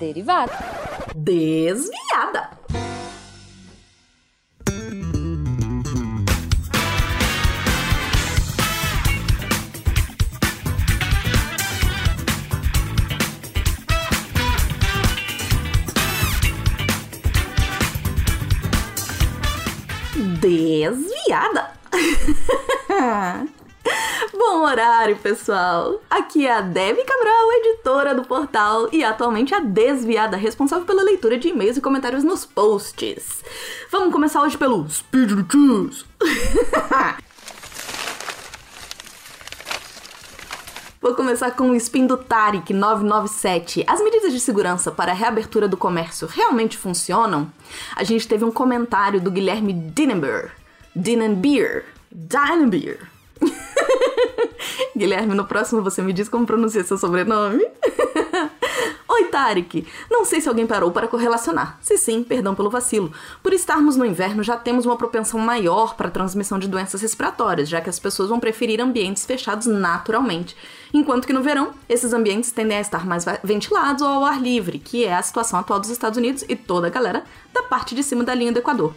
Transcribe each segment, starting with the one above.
Derivada. Desviada. Horário, pessoal! Aqui é a Debbie Cabral, editora do portal e atualmente a desviada responsável pela leitura de e-mails e comentários nos posts. Vamos começar hoje pelo Speed Notícias. Vou começar com o spin do Tarik 997. As medidas de segurança para a reabertura do comércio realmente funcionam? A gente teve um comentário do Guilherme Dinenbeer. Dinenbeer. Dinenbeer. Guilherme, no próximo você me diz como pronuncia seu sobrenome. Oi, Tarek! Não sei se alguém parou para correlacionar. Se sim, perdão pelo vacilo. Por estarmos no inverno, já temos uma propensão maior para a transmissão de doenças respiratórias, já que as pessoas vão preferir ambientes fechados naturalmente. Enquanto que no verão, esses ambientes tendem a estar mais ventilados ou ao ar livre, que é a situação atual dos Estados Unidos e toda a galera da parte de cima da linha do Equador.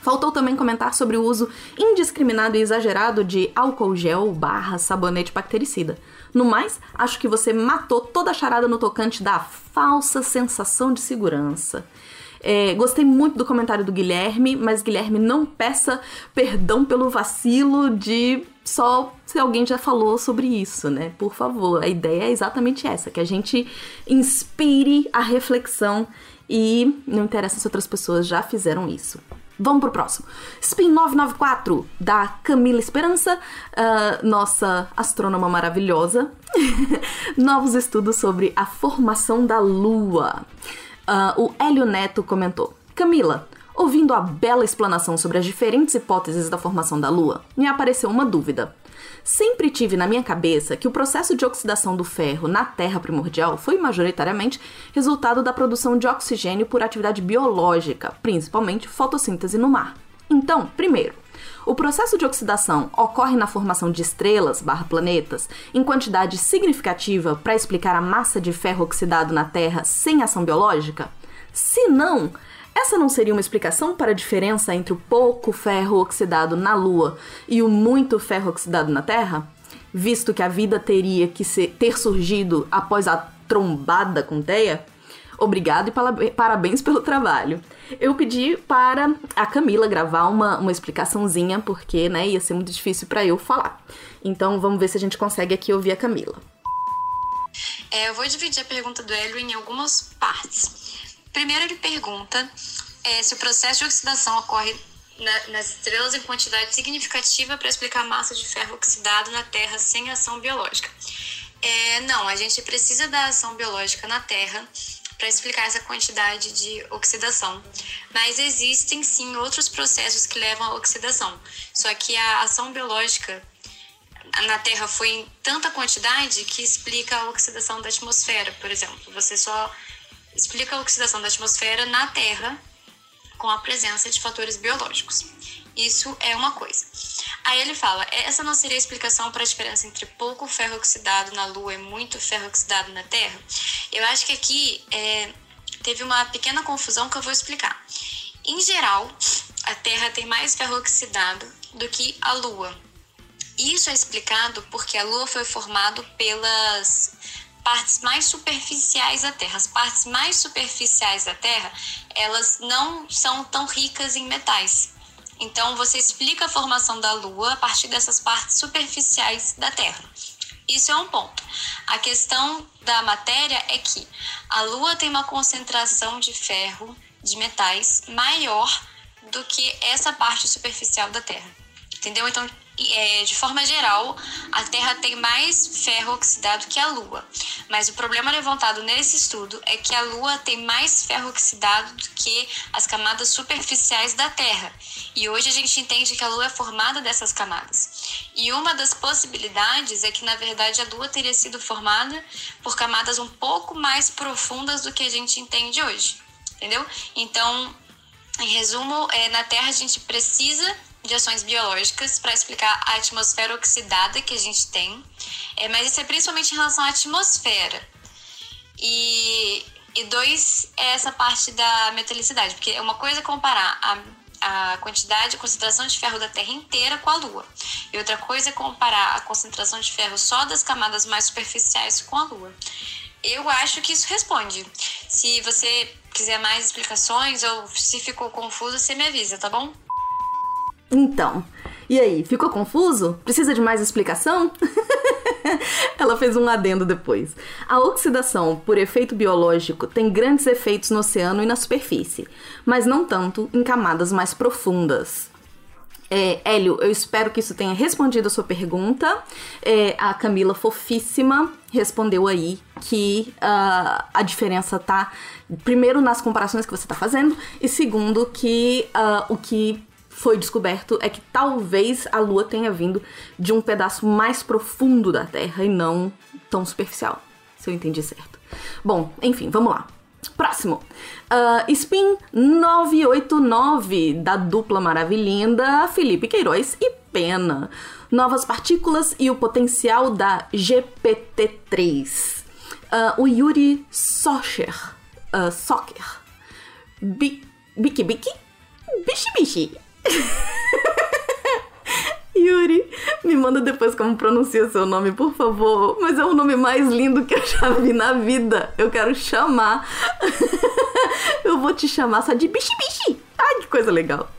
Faltou também comentar sobre o uso indiscriminado e exagerado de álcool gel barra sabonete bactericida. No mais, acho que você matou toda a charada no tocante da falsa sensação de segurança. É, gostei muito do comentário do Guilherme, mas Guilherme, não peça perdão pelo vacilo de só se alguém já falou sobre isso, né? Por favor, a ideia é exatamente essa: que a gente inspire a reflexão e não interessa se outras pessoas já fizeram isso. Vamos pro próximo. Spin 994, da Camila Esperança, uh, nossa astrônoma maravilhosa. Novos estudos sobre a formação da Lua. Uh, o Hélio Neto comentou: Camila, ouvindo a bela explanação sobre as diferentes hipóteses da formação da Lua, me apareceu uma dúvida. Sempre tive na minha cabeça que o processo de oxidação do ferro na Terra primordial foi majoritariamente resultado da produção de oxigênio por atividade biológica, principalmente fotossíntese no mar. Então, primeiro, o processo de oxidação ocorre na formação de estrelas barra planetas em quantidade significativa para explicar a massa de ferro oxidado na Terra sem ação biológica? Se não, essa não seria uma explicação para a diferença entre o pouco ferro oxidado na Lua e o muito ferro oxidado na Terra? Visto que a vida teria que ser, ter surgido após a trombada com Teia? Obrigado e parabéns pelo trabalho. Eu pedi para a Camila gravar uma, uma explicaçãozinha, porque né, ia ser muito difícil para eu falar. Então vamos ver se a gente consegue aqui ouvir a Camila. É, eu vou dividir a pergunta do Hélio em algumas partes. Primeiro, ele pergunta é, se o processo de oxidação ocorre na, nas estrelas em quantidade significativa para explicar a massa de ferro oxidado na Terra sem ação biológica. É, não, a gente precisa da ação biológica na Terra para explicar essa quantidade de oxidação. Mas existem sim outros processos que levam à oxidação. Só que a ação biológica na Terra foi em tanta quantidade que explica a oxidação da atmosfera, por exemplo. Você só explica a oxidação da atmosfera na Terra com a presença de fatores biológicos. Isso é uma coisa. Aí ele fala: essa não seria a explicação para a diferença entre pouco ferro oxidado na Lua e muito ferro oxidado na Terra? Eu acho que aqui é, teve uma pequena confusão que eu vou explicar. Em geral, a Terra tem mais ferro oxidado do que a Lua. Isso é explicado porque a Lua foi formada pelas partes mais superficiais da Terra. As partes mais superficiais da Terra, elas não são tão ricas em metais. Então, você explica a formação da Lua a partir dessas partes superficiais da Terra. Isso é um ponto. A questão da matéria é que a Lua tem uma concentração de ferro, de metais, maior do que essa parte superficial da Terra. Entendeu? Então, é, de forma geral, a Terra tem mais ferro oxidado que a Lua. Mas o problema levantado nesse estudo é que a Lua tem mais ferro oxidado do que as camadas superficiais da Terra. E hoje a gente entende que a Lua é formada dessas camadas. E uma das possibilidades é que, na verdade, a Lua teria sido formada por camadas um pouco mais profundas do que a gente entende hoje. Entendeu? Então, em resumo, é, na Terra a gente precisa de ações biológicas para explicar a atmosfera oxidada que a gente tem, é, mas isso é principalmente em relação à atmosfera. E E dois é essa parte da metalicidade, porque é uma coisa comparar a a quantidade, a concentração de ferro da Terra inteira com a Lua. E outra coisa é comparar a concentração de ferro só das camadas mais superficiais com a Lua. Eu acho que isso responde. Se você quiser mais explicações ou se ficou confuso, você me avisa, tá bom? Então, e aí, ficou confuso? Precisa de mais explicação? Ela fez um adendo depois. A oxidação por efeito biológico tem grandes efeitos no oceano e na superfície, mas não tanto em camadas mais profundas. É, Hélio, eu espero que isso tenha respondido a sua pergunta. É, a Camila Fofíssima respondeu aí que uh, a diferença tá, primeiro, nas comparações que você está fazendo, e segundo, que uh, o que foi descoberto é que talvez a Lua tenha vindo de um pedaço mais profundo da Terra e não tão superficial, se eu entendi certo. Bom, enfim, vamos lá. Próximo. Uh, Spin 989, da dupla maravilhinda Felipe Queiroz e Pena. Novas partículas e o potencial da GPT-3. Uh, o Yuri Socher. Uh, Socker. Biki Biki? Bichi Bichi. Yuri, me manda depois como pronuncia seu nome, por favor. Mas é o nome mais lindo que eu já vi na vida. Eu quero chamar. eu vou te chamar só de bichi bichi. Ai, que coisa legal.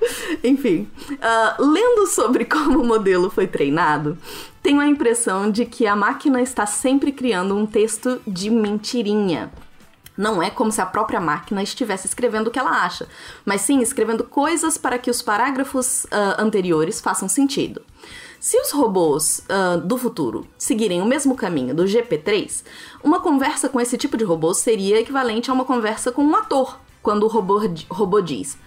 Enfim, uh, lendo sobre como o modelo foi treinado, tenho a impressão de que a máquina está sempre criando um texto de mentirinha. Não é como se a própria máquina estivesse escrevendo o que ela acha, mas sim escrevendo coisas para que os parágrafos uh, anteriores façam sentido. Se os robôs uh, do futuro seguirem o mesmo caminho do GP3, uma conversa com esse tipo de robô seria equivalente a uma conversa com um ator, quando o robô, robô diz: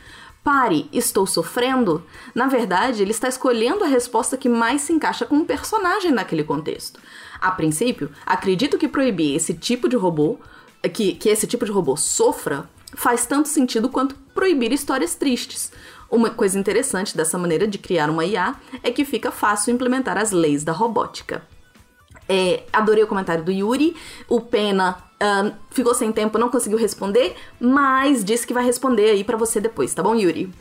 Pare, estou sofrendo. Na verdade, ele está escolhendo a resposta que mais se encaixa com o personagem naquele contexto. A princípio, acredito que proibir esse tipo de robô que, que esse tipo de robô sofra faz tanto sentido quanto proibir histórias tristes. Uma coisa interessante dessa maneira de criar uma IA é que fica fácil implementar as leis da robótica. É, adorei o comentário do Yuri. O Pena ficou sem tempo, não conseguiu responder, mas disse que vai responder aí para você depois, tá bom, Yuri?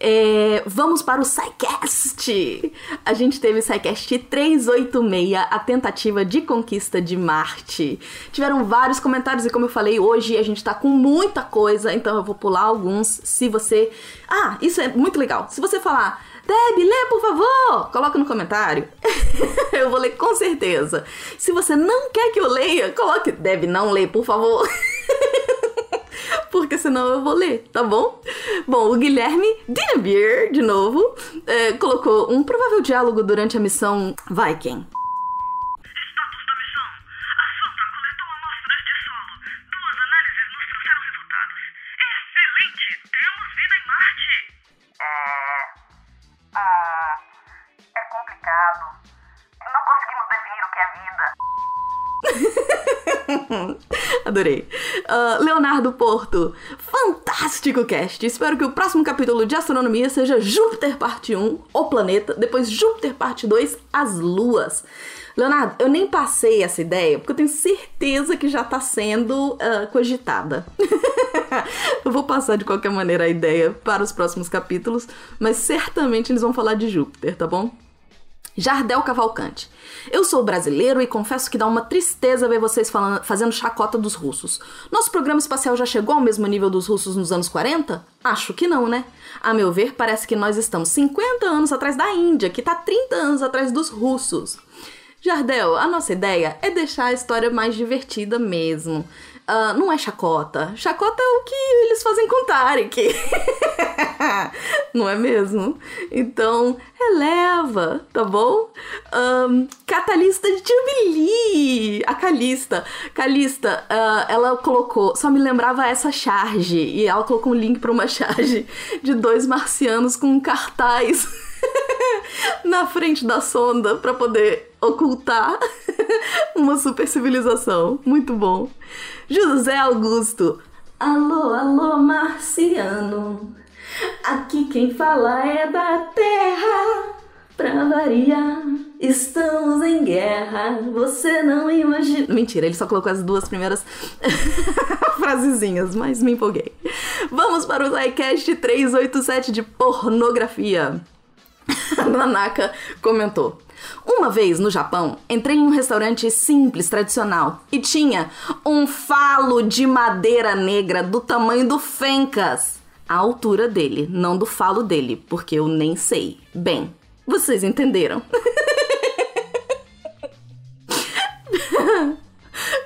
É, vamos para o SciCast! A gente teve o SciCast 386, a tentativa de conquista de Marte. Tiveram vários comentários e como eu falei, hoje a gente tá com muita coisa, então eu vou pular alguns. Se você... Ah, isso é muito legal. Se você falar... Deb, lê por favor! Coloca no comentário. eu vou ler com certeza. Se você não quer que eu leia, coloque Deb, não lê, por favor. porque senão eu vou ler, tá bom? Bom, o Guilherme Dinnebier, de novo, é, colocou um provável diálogo durante a missão Viking. Adorei. Uh, Leonardo Porto, fantástico cast. Espero que o próximo capítulo de astronomia seja Júpiter parte 1, o planeta, depois Júpiter parte 2, as luas. Leonardo, eu nem passei essa ideia, porque eu tenho certeza que já tá sendo uh, cogitada. eu vou passar de qualquer maneira a ideia para os próximos capítulos, mas certamente eles vão falar de Júpiter, tá bom? Jardel Cavalcante. Eu sou brasileiro e confesso que dá uma tristeza ver vocês falando, fazendo chacota dos russos. Nosso programa espacial já chegou ao mesmo nível dos russos nos anos 40? Acho que não, né? A meu ver, parece que nós estamos 50 anos atrás da Índia, que está 30 anos atrás dos russos. Jardel, a nossa ideia é deixar a história mais divertida mesmo. Uh, não é chacota. Chacota é o que eles fazem com Tarek. não é mesmo? Então, releva, tá bom? Um, Catalista de Jubilee. A Calista. Calista, uh, ela colocou. Só me lembrava essa charge. E ela colocou um link para uma charge de dois marcianos com um cartaz. na frente da sonda para poder ocultar uma super civilização. Muito bom. José Augusto. Alô, alô, marciano. Aqui quem fala é da terra. Pra variar, estamos em guerra. Você não imagina. Mentira, ele só colocou as duas primeiras frasezinhas, mas me empolguei. Vamos para o SciCast 387 de pornografia. Nanaka comentou. Uma vez no Japão, entrei em um restaurante simples, tradicional, e tinha um falo de madeira negra do tamanho do Fencas. A altura dele, não do falo dele, porque eu nem sei. Bem, vocês entenderam.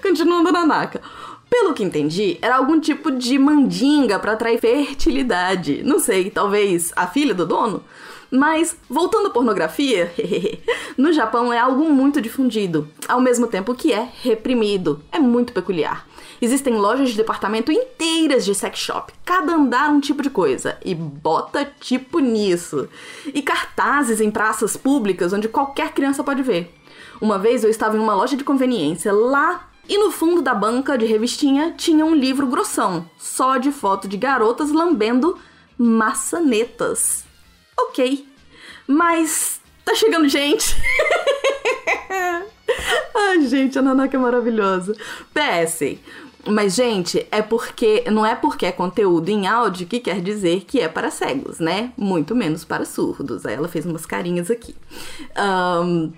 Continuando na Naka. Pelo que entendi, era algum tipo de mandinga para atrair fertilidade. Não sei, talvez a filha do dono? Mas, voltando à pornografia, no Japão é algo muito difundido, ao mesmo tempo que é reprimido. É muito peculiar. Existem lojas de departamento inteiras de sex shop, cada andar um tipo de coisa, e bota tipo nisso. E cartazes em praças públicas onde qualquer criança pode ver. Uma vez eu estava em uma loja de conveniência lá e no fundo da banca de revistinha tinha um livro grossão, só de foto de garotas lambendo maçanetas. Ok, mas tá chegando gente. Ai, gente, a Nanaka é maravilhosa. PS. Mas, gente, é porque. Não é porque é conteúdo em áudio que quer dizer que é para cegos, né? Muito menos para surdos. Aí ela fez umas carinhas aqui. Um,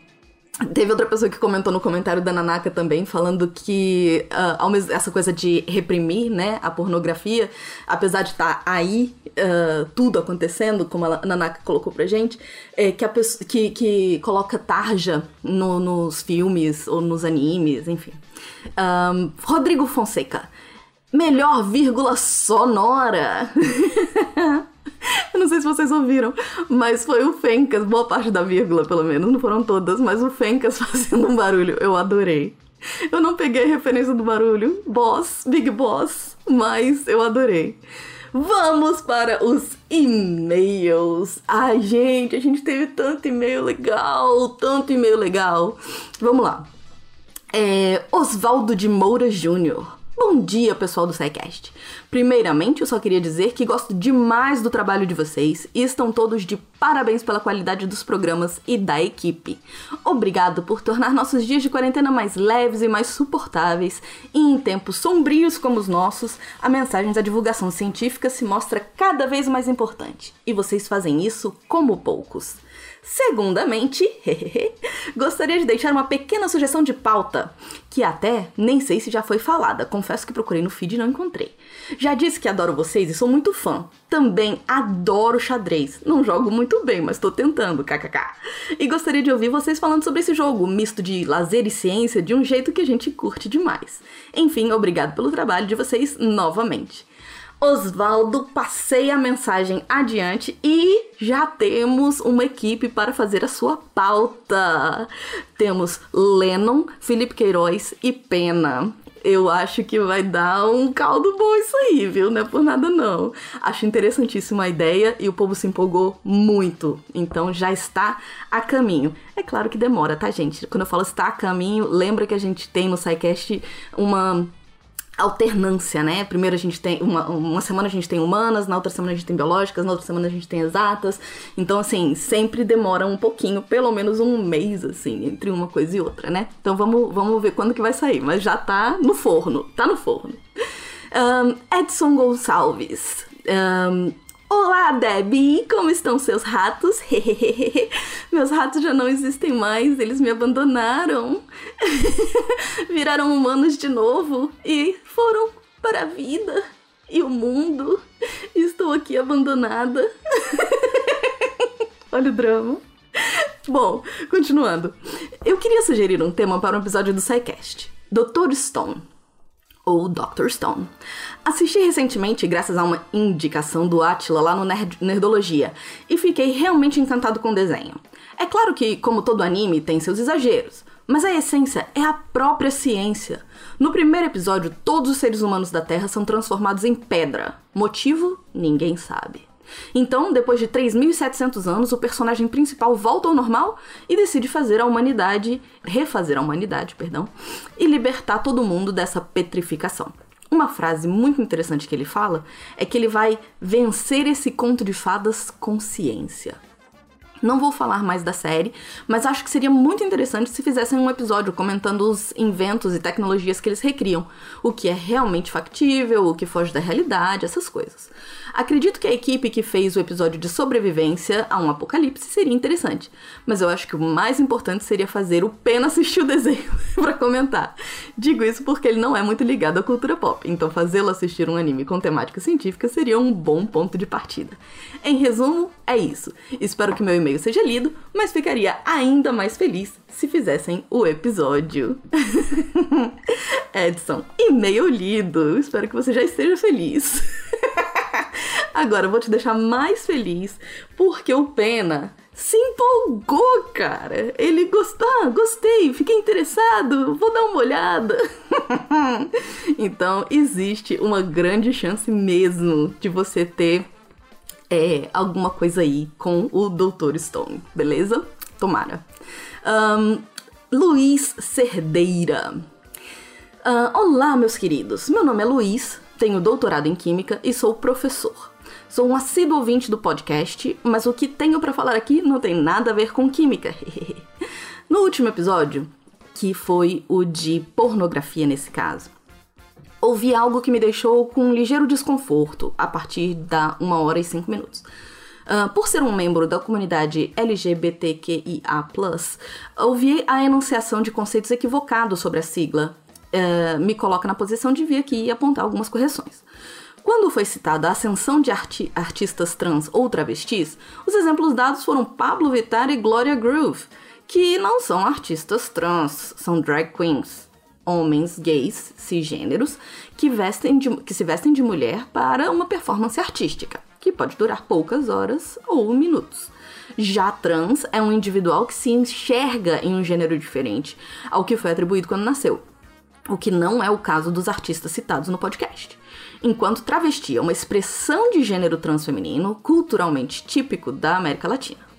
Teve outra pessoa que comentou no comentário da Nanaka também, falando que uh, essa coisa de reprimir, né, a pornografia, apesar de estar tá aí uh, tudo acontecendo, como a Nanaka colocou pra gente, é que, a pessoa, que, que coloca tarja no, nos filmes ou nos animes, enfim. Um, Rodrigo Fonseca. Melhor vírgula sonora. Eu não sei se vocês ouviram, mas foi o Fencas, boa parte da vírgula, pelo menos, não foram todas, mas o Fencas fazendo um barulho. Eu adorei. Eu não peguei a referência do barulho, Boss, Big Boss, mas eu adorei. Vamos para os e-mails. Ai, gente, a gente teve tanto e-mail legal, tanto e-mail legal. Vamos lá. É, Oswaldo de Moura Júnior. Bom dia, pessoal do SciCast. Primeiramente, eu só queria dizer que gosto demais do trabalho de vocês e estão todos de parabéns pela qualidade dos programas e da equipe. Obrigado por tornar nossos dias de quarentena mais leves e mais suportáveis, e em tempos sombrios como os nossos, a mensagem da divulgação científica se mostra cada vez mais importante. E vocês fazem isso como poucos. Segundamente, gostaria de deixar uma pequena sugestão de pauta, que até nem sei se já foi falada, confesso que procurei no feed e não encontrei. Já disse que adoro vocês e sou muito fã. Também adoro xadrez. Não jogo muito bem, mas tô tentando, kkk. E gostaria de ouvir vocês falando sobre esse jogo, misto de lazer e ciência, de um jeito que a gente curte demais. Enfim, obrigado pelo trabalho de vocês novamente. Osvaldo, passei a mensagem adiante e já temos uma equipe para fazer a sua pauta. Temos Lennon, Felipe Queiroz e Pena. Eu acho que vai dar um caldo bom isso aí, viu? Não é por nada não. Acho interessantíssima a ideia e o povo se empolgou muito. Então já está a caminho. É claro que demora, tá, gente? Quando eu falo está a caminho, lembra que a gente tem no SciCast uma alternância, né? Primeiro a gente tem uma, uma semana a gente tem humanas, na outra semana a gente tem biológicas, na outra semana a gente tem exatas. Então assim, sempre demora um pouquinho, pelo menos um mês assim, entre uma coisa e outra, né? Então vamos, vamos ver quando que vai sair, mas já tá no forno, tá no forno. Um, Edson Gonçalves. Um, Olá, Debbie! Como estão seus ratos? Meus ratos já não existem mais, eles me abandonaram. Viraram humanos de novo e foram para a vida e o mundo. Estou aqui abandonada. Olha o drama. Bom, continuando. Eu queria sugerir um tema para um episódio do SciCast. Dr. Stone ou Dr. Stone. Assisti recentemente graças a uma indicação do Atila lá no Nerd Nerdologia e fiquei realmente encantado com o desenho. É claro que, como todo anime, tem seus exageros, mas a essência é a própria ciência. No primeiro episódio, todos os seres humanos da Terra são transformados em pedra. Motivo? Ninguém sabe. Então, depois de 3.700 anos, o personagem principal volta ao normal e decide fazer a humanidade, refazer a humanidade, perdão, e libertar todo mundo dessa petrificação. Uma frase muito interessante que ele fala é que ele vai vencer esse conto de fadas com ciência. Não vou falar mais da série, mas acho que seria muito interessante se fizessem um episódio comentando os inventos e tecnologias que eles recriam, o que é realmente factível, o que foge da realidade, essas coisas. Acredito que a equipe que fez o episódio de sobrevivência a um apocalipse seria interessante, mas eu acho que o mais importante seria fazer o Pena assistir o desenho para comentar. Digo isso porque ele não é muito ligado à cultura pop, então fazê-lo assistir um anime com temática científica seria um bom ponto de partida. Em resumo, é isso. Espero que meu e-mail seja lido, mas ficaria ainda mais feliz se fizessem o episódio. Edson, e-mail lido. Espero que você já esteja feliz. Agora eu vou te deixar mais feliz porque o Pena se empolgou, cara. Ele gostou, ah, gostei, fiquei interessado, vou dar uma olhada. então, existe uma grande chance mesmo de você ter é, alguma coisa aí com o Dr. Stone, beleza? Tomara. Um, Luiz Cerdeira. Uh, olá, meus queridos. Meu nome é Luiz, tenho doutorado em Química e sou professor. Sou um assíduo ouvinte do podcast, mas o que tenho para falar aqui não tem nada a ver com química. no último episódio, que foi o de pornografia nesse caso, ouvi algo que me deixou com um ligeiro desconforto a partir da 1 hora e 5 minutos. Uh, por ser um membro da comunidade LGBTQIA, ouvi a enunciação de conceitos equivocados sobre a sigla. Uh, me coloca na posição de vir aqui e apontar algumas correções. Quando foi citada a ascensão de arti artistas trans ou travestis, os exemplos dados foram Pablo Vittar e Gloria Groove, que não são artistas trans, são drag queens, homens gays cisgêneros que, vestem de, que se vestem de mulher para uma performance artística, que pode durar poucas horas ou minutos. Já trans é um individual que se enxerga em um gênero diferente ao que foi atribuído quando nasceu, o que não é o caso dos artistas citados no podcast enquanto travesti é uma expressão de gênero transfeminino culturalmente típico da América Latina.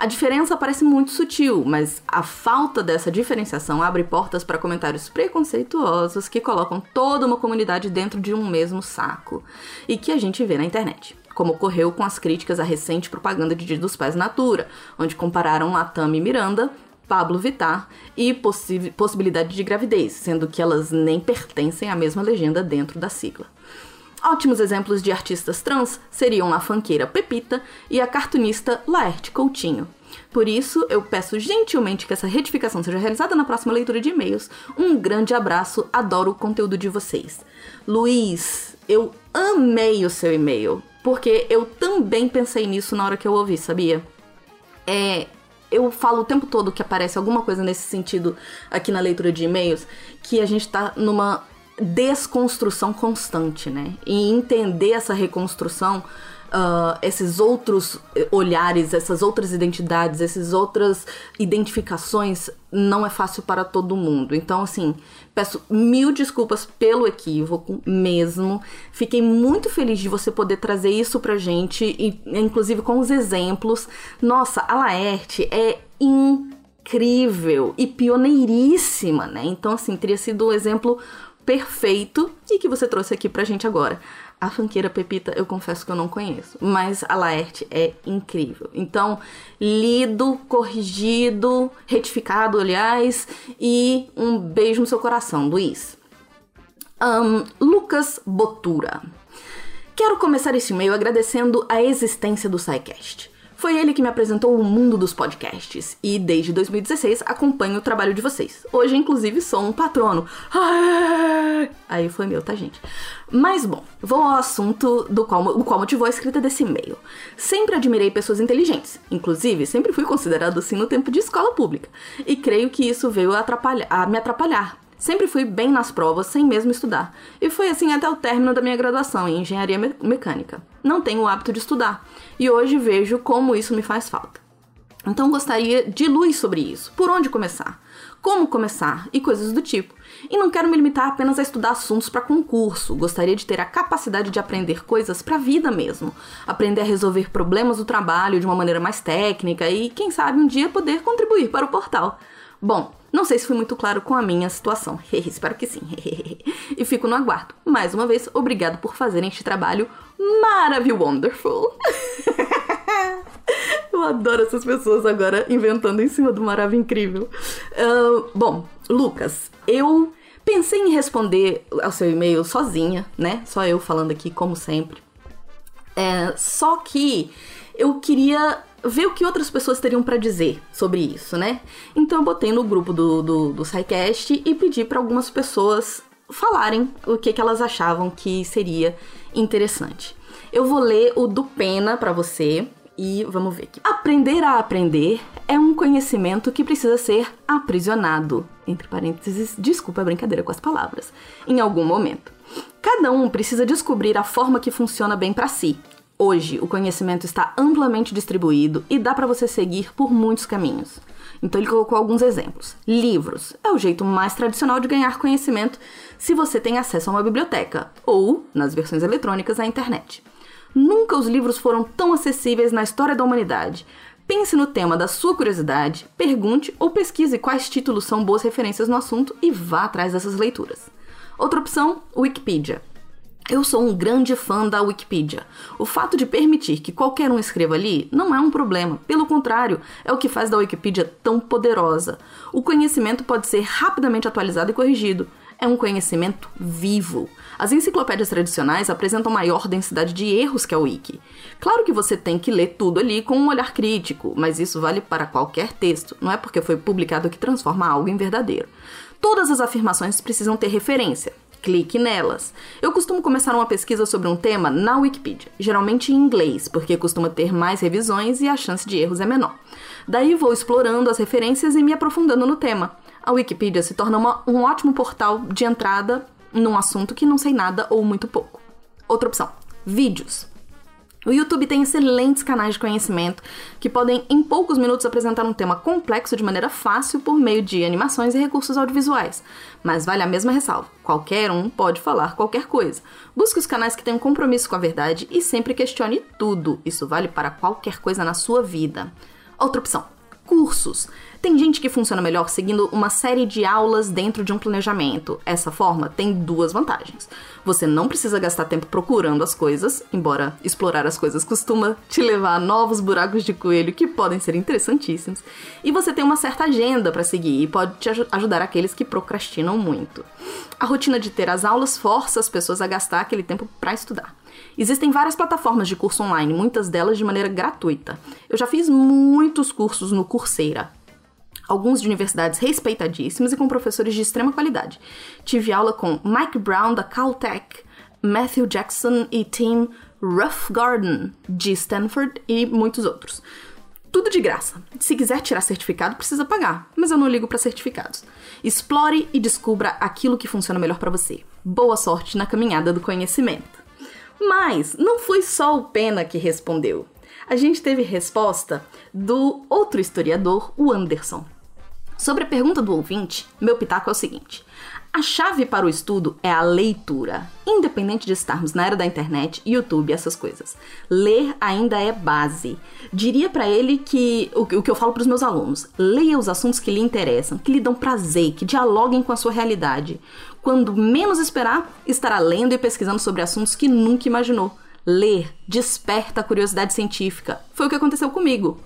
A diferença parece muito sutil, mas a falta dessa diferenciação abre portas para comentários preconceituosos que colocam toda uma comunidade dentro de um mesmo saco e que a gente vê na internet. Como ocorreu com as críticas à recente propaganda de Dia dos Pais Natura, onde compararam Latam e Miranda Pablo Vittar e possibilidade de gravidez, sendo que elas nem pertencem à mesma legenda dentro da sigla. Ótimos exemplos de artistas trans seriam a fanqueira Pepita e a cartunista Laerte Coutinho. Por isso, eu peço gentilmente que essa retificação seja realizada na próxima leitura de e-mails. Um grande abraço, adoro o conteúdo de vocês. Luiz, eu amei o seu e-mail, porque eu também pensei nisso na hora que eu ouvi, sabia? É, eu falo o tempo todo que aparece alguma coisa nesse sentido aqui na leitura de e-mails, que a gente tá numa desconstrução constante, né? E entender essa reconstrução, uh, esses outros olhares, essas outras identidades, essas outras identificações, não é fácil para todo mundo. Então, assim, peço mil desculpas pelo equívoco mesmo. Fiquei muito feliz de você poder trazer isso pra gente, e inclusive com os exemplos. Nossa, a Laerte é incrível e pioneiríssima, né? Então, assim, teria sido um exemplo perfeito e que você trouxe aqui pra gente agora. A fanqueira Pepita, eu confesso que eu não conheço, mas a Laerte é incrível. Então, lido, corrigido, retificado, aliás, e um beijo no seu coração, Luiz. Um, Lucas Botura. Quero começar esse e-mail agradecendo a existência do SciCast. Foi ele que me apresentou o mundo dos podcasts e desde 2016 acompanho o trabalho de vocês. Hoje, inclusive, sou um patrono. Aí foi meu, tá, gente? Mas bom, vou ao assunto do qual, o qual motivou a escrita desse e-mail. Sempre admirei pessoas inteligentes, inclusive sempre fui considerado assim no tempo de escola pública, e creio que isso veio atrapalhar, a me atrapalhar Sempre fui bem nas provas, sem mesmo estudar. E foi assim até o término da minha graduação em engenharia me mecânica. Não tenho o hábito de estudar, e hoje vejo como isso me faz falta. Então gostaria de luz sobre isso. Por onde começar? Como começar? E coisas do tipo. E não quero me limitar apenas a estudar assuntos para concurso. Gostaria de ter a capacidade de aprender coisas para a vida mesmo. Aprender a resolver problemas do trabalho de uma maneira mais técnica e, quem sabe, um dia poder contribuir para o portal. Bom, não sei se fui muito claro com a minha situação. Espero que sim. e fico no aguardo. Mais uma vez, obrigado por fazerem este trabalho maravilhoso. Wonderful. Eu adoro essas pessoas agora inventando em cima do Maravilha Incrível. Uh, bom, Lucas, eu pensei em responder ao seu e-mail sozinha, né? Só eu falando aqui, como sempre. É, só que eu queria ver o que outras pessoas teriam para dizer sobre isso, né? Então eu botei no grupo do, do, do SciCast e pedi para algumas pessoas falarem o que, que elas achavam que seria interessante. Eu vou ler o do Pena para você e vamos ver aqui. Aprender a aprender é um conhecimento que precisa ser aprisionado. Entre parênteses, desculpa a brincadeira com as palavras. Em algum momento. Cada um precisa descobrir a forma que funciona bem para si. Hoje, o conhecimento está amplamente distribuído e dá para você seguir por muitos caminhos. Então ele colocou alguns exemplos. Livros é o jeito mais tradicional de ganhar conhecimento se você tem acesso a uma biblioteca ou, nas versões eletrônicas, à internet. Nunca os livros foram tão acessíveis na história da humanidade. Pense no tema da sua curiosidade, pergunte ou pesquise quais títulos são boas referências no assunto e vá atrás dessas leituras. Outra opção, Wikipedia. Eu sou um grande fã da Wikipedia. O fato de permitir que qualquer um escreva ali não é um problema, pelo contrário, é o que faz da Wikipedia tão poderosa. O conhecimento pode ser rapidamente atualizado e corrigido. É um conhecimento vivo. As enciclopédias tradicionais apresentam maior densidade de erros que a Wiki. Claro que você tem que ler tudo ali com um olhar crítico, mas isso vale para qualquer texto, não é porque foi publicado que transforma algo em verdadeiro. Todas as afirmações precisam ter referência. Clique nelas. Eu costumo começar uma pesquisa sobre um tema na Wikipedia, geralmente em inglês, porque costuma ter mais revisões e a chance de erros é menor. Daí vou explorando as referências e me aprofundando no tema. A Wikipedia se torna uma, um ótimo portal de entrada num assunto que não sei nada ou muito pouco. Outra opção: vídeos. O YouTube tem excelentes canais de conhecimento que podem, em poucos minutos, apresentar um tema complexo de maneira fácil por meio de animações e recursos audiovisuais. Mas vale a mesma ressalva: qualquer um pode falar qualquer coisa. Busque os canais que têm um compromisso com a verdade e sempre questione tudo. Isso vale para qualquer coisa na sua vida. Outra opção: cursos. Tem gente que funciona melhor seguindo uma série de aulas dentro de um planejamento. Essa forma tem duas vantagens. Você não precisa gastar tempo procurando as coisas, embora explorar as coisas costuma te levar a novos buracos de coelho que podem ser interessantíssimos. E você tem uma certa agenda para seguir e pode te ajudar aqueles que procrastinam muito. A rotina de ter as aulas força as pessoas a gastar aquele tempo para estudar. Existem várias plataformas de curso online, muitas delas de maneira gratuita. Eu já fiz muitos cursos no Coursera alguns de universidades respeitadíssimas e com professores de extrema qualidade. Tive aula com Mike Brown, da Caltech, Matthew Jackson e Tim Roughgarden, de Stanford e muitos outros. Tudo de graça. Se quiser tirar certificado, precisa pagar, mas eu não ligo para certificados. Explore e descubra aquilo que funciona melhor para você. Boa sorte na caminhada do conhecimento. Mas não foi só o Pena que respondeu. A gente teve resposta do outro historiador, o Anderson. Sobre a pergunta do ouvinte, meu pitaco é o seguinte: a chave para o estudo é a leitura, independente de estarmos na era da internet, YouTube, essas coisas. Ler ainda é base. Diria para ele que o, o, que eu falo para os meus alunos: leia os assuntos que lhe interessam, que lhe dão prazer, que dialoguem com a sua realidade. Quando menos esperar, estará lendo e pesquisando sobre assuntos que nunca imaginou. Ler desperta a curiosidade científica. Foi o que aconteceu comigo.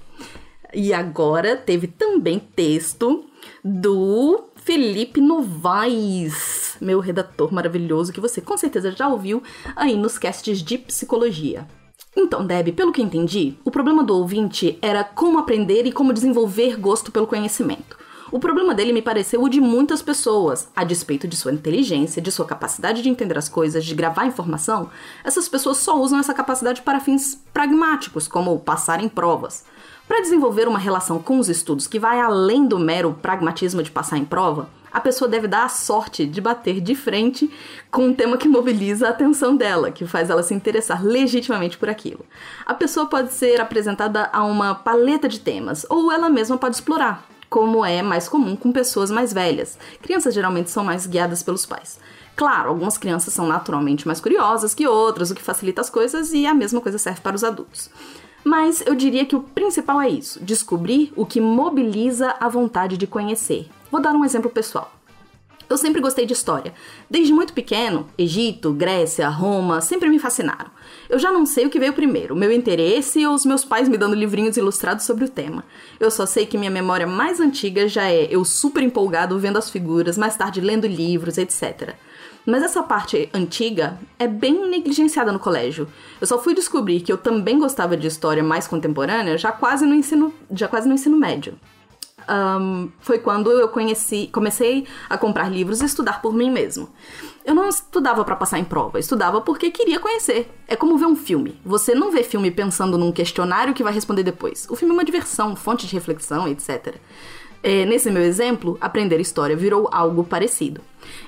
E agora teve também texto do Felipe Novaes, meu redator maravilhoso, que você com certeza já ouviu aí nos casts de psicologia. Então, Deb, pelo que entendi, o problema do ouvinte era como aprender e como desenvolver gosto pelo conhecimento. O problema dele me pareceu o de muitas pessoas. A despeito de sua inteligência, de sua capacidade de entender as coisas, de gravar informação, essas pessoas só usam essa capacidade para fins pragmáticos, como passar em provas. Para desenvolver uma relação com os estudos que vai além do mero pragmatismo de passar em prova, a pessoa deve dar a sorte de bater de frente com um tema que mobiliza a atenção dela, que faz ela se interessar legitimamente por aquilo. A pessoa pode ser apresentada a uma paleta de temas, ou ela mesma pode explorar, como é mais comum com pessoas mais velhas. Crianças geralmente são mais guiadas pelos pais. Claro, algumas crianças são naturalmente mais curiosas que outras, o que facilita as coisas, e a mesma coisa serve para os adultos. Mas eu diria que o principal é isso: descobrir o que mobiliza a vontade de conhecer. Vou dar um exemplo pessoal. Eu sempre gostei de história. Desde muito pequeno, Egito, Grécia, Roma sempre me fascinaram. Eu já não sei o que veio primeiro, meu interesse ou os meus pais me dando livrinhos ilustrados sobre o tema. Eu só sei que minha memória mais antiga já é eu super empolgado vendo as figuras, mais tarde lendo livros, etc. Mas essa parte antiga é bem negligenciada no colégio. Eu só fui descobrir que eu também gostava de história mais contemporânea já quase no ensino, já quase no ensino médio um, foi quando eu conheci, comecei a comprar livros e estudar por mim mesmo. Eu não estudava para passar em prova, estudava porque queria conhecer. É como ver um filme. Você não vê filme pensando num questionário que vai responder depois. O filme é uma diversão, fonte de reflexão, etc. É, nesse meu exemplo, aprender história virou algo parecido.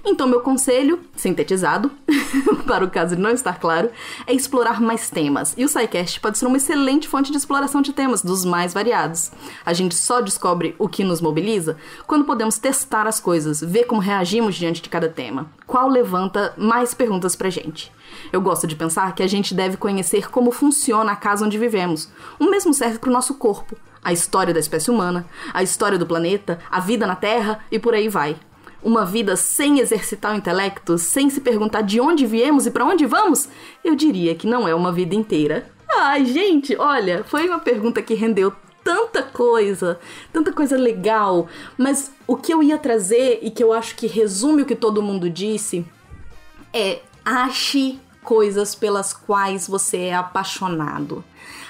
Então, meu conselho, sintetizado, para o caso de não estar claro, é explorar mais temas. E o SciCast pode ser uma excelente fonte de exploração de temas, dos mais variados. A gente só descobre o que nos mobiliza quando podemos testar as coisas, ver como reagimos diante de cada tema. Qual levanta mais perguntas pra gente. Eu gosto de pensar que a gente deve conhecer como funciona a casa onde vivemos. O mesmo serve para o nosso corpo a história da espécie humana, a história do planeta, a vida na Terra e por aí vai. Uma vida sem exercitar o intelecto, sem se perguntar de onde viemos e para onde vamos, eu diria que não é uma vida inteira. Ai, gente, olha, foi uma pergunta que rendeu tanta coisa, tanta coisa legal, mas o que eu ia trazer e que eu acho que resume o que todo mundo disse é ache coisas pelas quais você é apaixonado.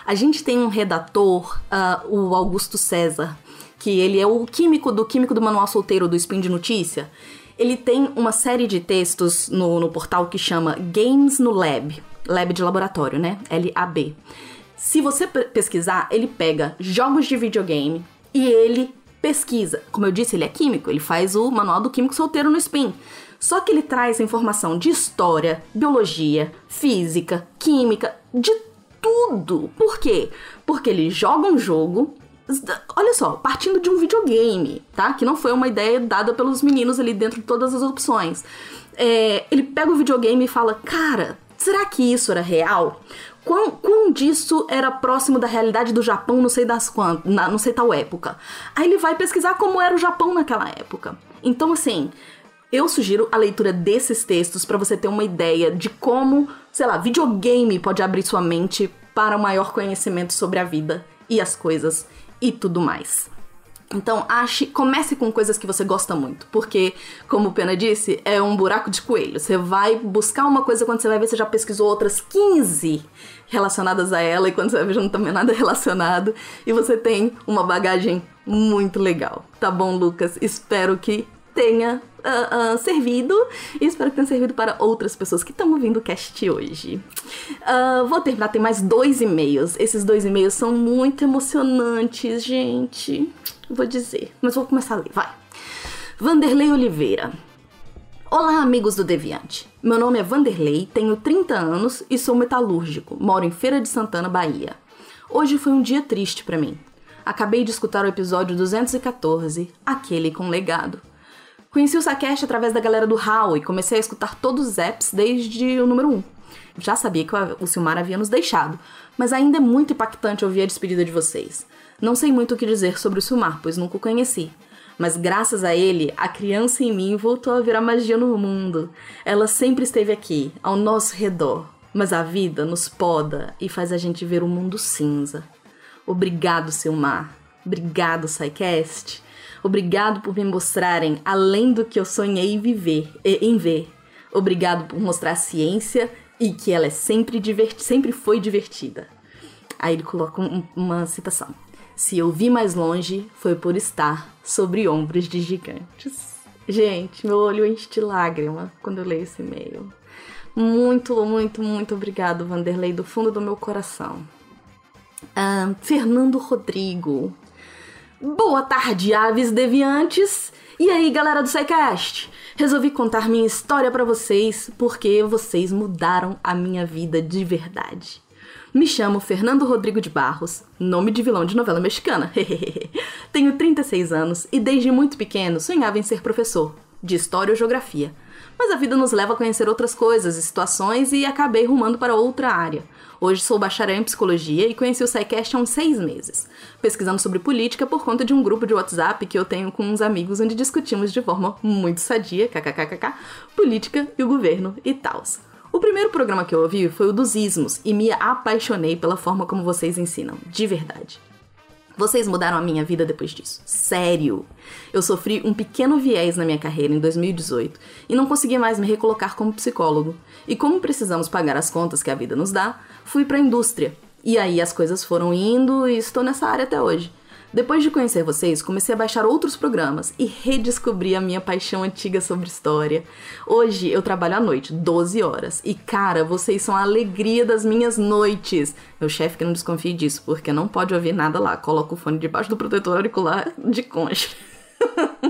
A gente tem um redator, uh, o Augusto César, que ele é o químico do químico do manual solteiro do Spin de Notícia. Ele tem uma série de textos no, no portal que chama Games no Lab, Lab de laboratório, né? L-A-B. Se você pesquisar, ele pega jogos de videogame e ele pesquisa. Como eu disse, ele é químico, ele faz o manual do químico solteiro no Spin. Só que ele traz informação de história, biologia, física, química, de tudo. Por quê? Porque ele joga um jogo. Olha só, partindo de um videogame, tá? Que não foi uma ideia dada pelos meninos ali dentro de todas as opções. É, ele pega o videogame e fala: Cara, será que isso era real? Quão, quão disso era próximo da realidade do Japão, não sei das quantas, não sei tal época. Aí ele vai pesquisar como era o Japão naquela época. Então, assim, eu sugiro a leitura desses textos para você ter uma ideia de como, sei lá, videogame pode abrir sua mente para um maior conhecimento sobre a vida e as coisas e tudo mais. Então, ache, comece com coisas que você gosta muito, porque, como o Pena disse, é um buraco de coelho. Você vai buscar uma coisa quando você vai ver, você já pesquisou outras 15 relacionadas a ela, e quando você vai ver, já não tem nada relacionado, e você tem uma bagagem muito legal. Tá bom, Lucas? Espero que tenha uh, uh, servido e espero que tenha servido para outras pessoas que estão ouvindo o cast hoje. Uh, vou terminar, tem mais dois e-mails. Esses dois e-mails são muito emocionantes, gente. Vou dizer, mas vou começar a ler, vai. Vanderlei Oliveira. Olá, amigos do Deviante. Meu nome é Vanderlei, tenho 30 anos e sou metalúrgico. Moro em Feira de Santana, Bahia. Hoje foi um dia triste para mim. Acabei de escutar o episódio 214, aquele com legado. Conheci o Sakesh através da galera do HAL e comecei a escutar todos os apps desde o número 1. Já sabia que o Silmar havia nos deixado, mas ainda é muito impactante ouvir a despedida de vocês. Não sei muito o que dizer sobre o Silmar, pois nunca o conheci. Mas graças a ele, a criança em mim voltou a virar magia no mundo. Ela sempre esteve aqui, ao nosso redor. Mas a vida nos poda e faz a gente ver o mundo cinza. Obrigado, Silmar. Obrigado, SciCast. Obrigado por me mostrarem além do que eu sonhei viver, em ver. Obrigado por mostrar a ciência e que ela é sempre, divert... sempre foi divertida. Aí ele coloca um, uma citação. Se eu vi mais longe, foi por estar sobre ombros de gigantes. Gente, meu olho enche de lágrima quando eu leio esse e-mail. Muito, muito, muito obrigado, Vanderlei, do fundo do meu coração. Ah, Fernando Rodrigo, Boa tarde, aves deviantes! E aí, galera do SciCast? Resolvi contar minha história para vocês porque vocês mudaram a minha vida de verdade. Me chamo Fernando Rodrigo de Barros, nome de vilão de novela mexicana. Tenho 36 anos e desde muito pequeno sonhava em ser professor de história ou geografia. Mas a vida nos leva a conhecer outras coisas e situações e acabei rumando para outra área. Hoje sou bacharel em psicologia e conheci o SciCast há uns seis meses, pesquisando sobre política por conta de um grupo de WhatsApp que eu tenho com uns amigos onde discutimos de forma muito sadia, kkkk, política e o governo e tals. O primeiro programa que eu ouvi foi o dos ismos e me apaixonei pela forma como vocês ensinam, de verdade. Vocês mudaram a minha vida depois disso. Sério. Eu sofri um pequeno viés na minha carreira em 2018 e não consegui mais me recolocar como psicólogo. E como precisamos pagar as contas que a vida nos dá, fui para a indústria. E aí as coisas foram indo e estou nessa área até hoje. Depois de conhecer vocês, comecei a baixar outros programas e redescobri a minha paixão antiga sobre história. Hoje eu trabalho à noite, 12 horas, e cara, vocês são a alegria das minhas noites. Meu chefe que não desconfie disso, porque não pode ouvir nada lá. Coloca o fone debaixo do protetor auricular de concha.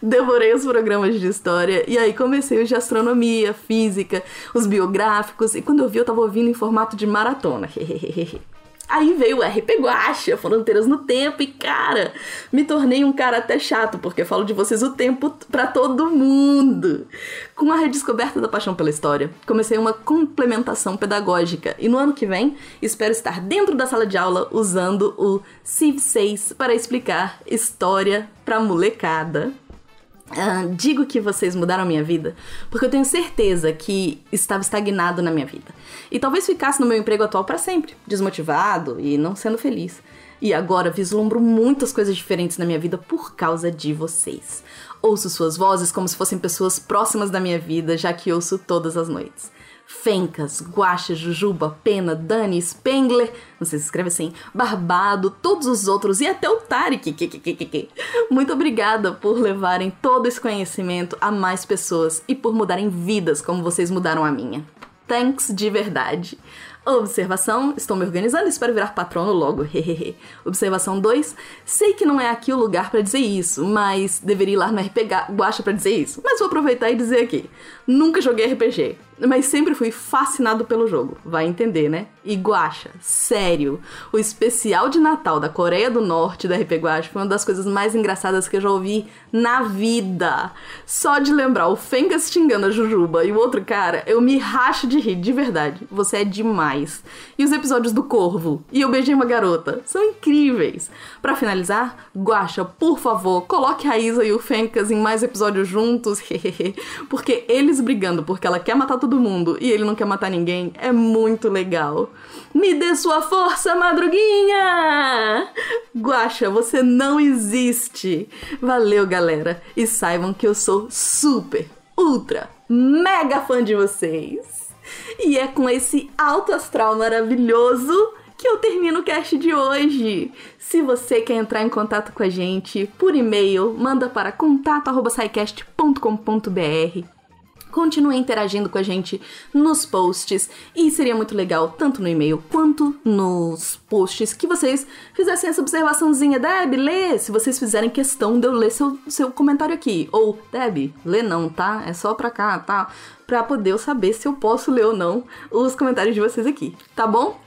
Devorei os programas de história e aí comecei os de astronomia, física, os biográficos, e quando eu vi eu tava ouvindo em formato de maratona. Aí veio o RP Guacha, Fronteiras no Tempo, e cara, me tornei um cara até chato, porque falo de vocês o tempo pra todo mundo. Com a redescoberta da paixão pela história, comecei uma complementação pedagógica, e no ano que vem espero estar dentro da sala de aula usando o Civ 6 para explicar história pra molecada. Uh, digo que vocês mudaram a minha vida porque eu tenho certeza que estava estagnado na minha vida. E talvez ficasse no meu emprego atual para sempre, desmotivado e não sendo feliz. E agora vislumbro muitas coisas diferentes na minha vida por causa de vocês. Ouço suas vozes como se fossem pessoas próximas da minha vida, já que ouço todas as noites. Fencas, Guaxa, Jujuba, Pena, Dani, Spengler, não sei se escreve assim, Barbado, todos os outros e até o Tarek. Muito obrigada por levarem todo esse conhecimento a mais pessoas e por mudarem vidas como vocês mudaram a minha. Thanks de verdade. Observação, estou me organizando, espero virar patrono logo. Observação 2, sei que não é aqui o lugar para dizer isso, mas deveria ir lá no RPG Guacha para dizer isso. Mas vou aproveitar e dizer aqui. Nunca joguei RPG, mas sempre fui fascinado pelo jogo. Vai entender, né? E Guacha, sério, o especial de Natal da Coreia do Norte da RP Guacha foi uma das coisas mais engraçadas que eu já ouvi na vida. Só de lembrar o Fengas xingando a Jujuba e o outro cara, eu me racho de rir, de verdade. Você é demais. E os episódios do Corvo e Eu Beijei uma Garota são incríveis. Para finalizar, Guacha, por favor, coloque a Isa e o Fencas em mais episódios juntos, porque eles brigando porque ela quer matar todo mundo e ele não quer matar ninguém é muito legal. Me dê sua força, madruguinha! Guacha, você não existe! Valeu, galera! E saibam que eu sou super, ultra, mega fã de vocês! E é com esse alto astral maravilhoso que eu termino o cast de hoje. Se você quer entrar em contato com a gente por e-mail, manda para contato@saicast.com.br. Continue interagindo com a gente nos posts e seria muito legal, tanto no e-mail quanto nos posts, que vocês fizessem essa observaçãozinha. Deb, lê, se vocês fizerem questão de eu ler seu, seu comentário aqui. Ou, Deb, lê não, tá? É só pra cá, tá? Pra poder eu saber se eu posso ler ou não os comentários de vocês aqui, tá bom?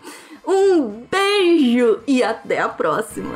Um beijo e até a próxima!